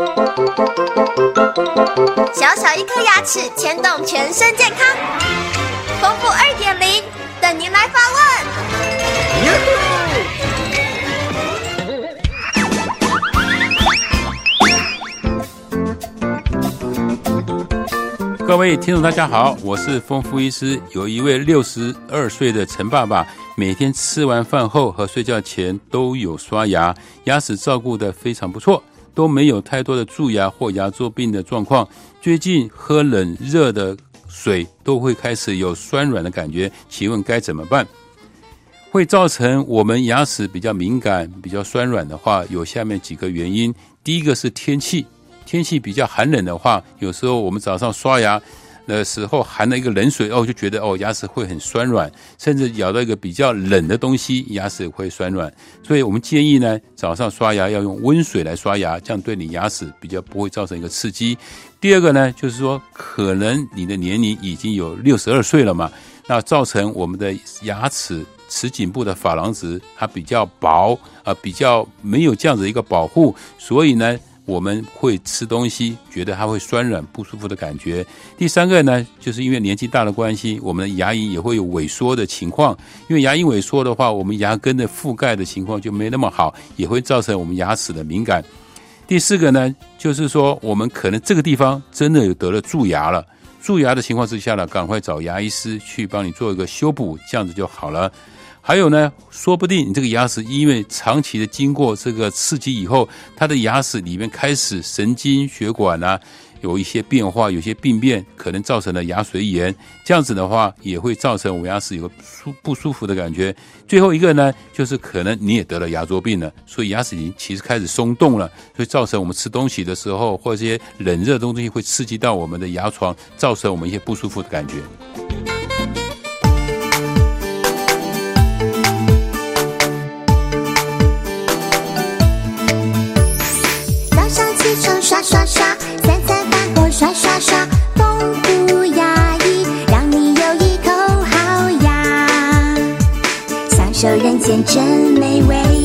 小小一颗牙齿牵动全身健康，丰富二点零等您来发问。各位听众，大家好，我是丰富医师。有一位六十二岁的陈爸爸，每天吃完饭后和睡觉前都有刷牙，牙齿照顾得非常不错。都没有太多的蛀牙或牙周病的状况。最近喝冷热的水都会开始有酸软的感觉，请问该怎么办？会造成我们牙齿比较敏感、比较酸软的话，有下面几个原因。第一个是天气，天气比较寒冷的话，有时候我们早上刷牙。的时候含了一个冷水哦，就觉得哦牙齿会很酸软，甚至咬到一个比较冷的东西，牙齿会酸软。所以我们建议呢，早上刷牙要用温水来刷牙，这样对你牙齿比较不会造成一个刺激。第二个呢，就是说可能你的年龄已经有六十二岁了嘛，那造成我们的牙齿齿颈部的珐琅质它比较薄啊，比较没有这样子一个保护，所以呢。我们会吃东西，觉得它会酸软不舒服的感觉。第三个呢，就是因为年纪大的关系，我们的牙龈也会有萎缩的情况。因为牙龈萎缩的话，我们牙根的覆盖的情况就没那么好，也会造成我们牙齿的敏感。第四个呢，就是说我们可能这个地方真的有得了蛀牙了，蛀牙的情况之下呢，赶快找牙医师去帮你做一个修补，这样子就好了。还有呢，说不定你这个牙齿因为长期的经过这个刺激以后，它的牙齿里面开始神经血管啊有一些变化，有些病变，可能造成了牙髓炎。这样子的话，也会造成我们牙齿有个舒不舒服的感觉。最后一个呢，就是可能你也得了牙周病了，所以牙齿已经其实开始松动了，所以造成我们吃东西的时候或者一些冷热的东西会刺激到我们的牙床，造成我们一些不舒服的感觉。这人间真美味。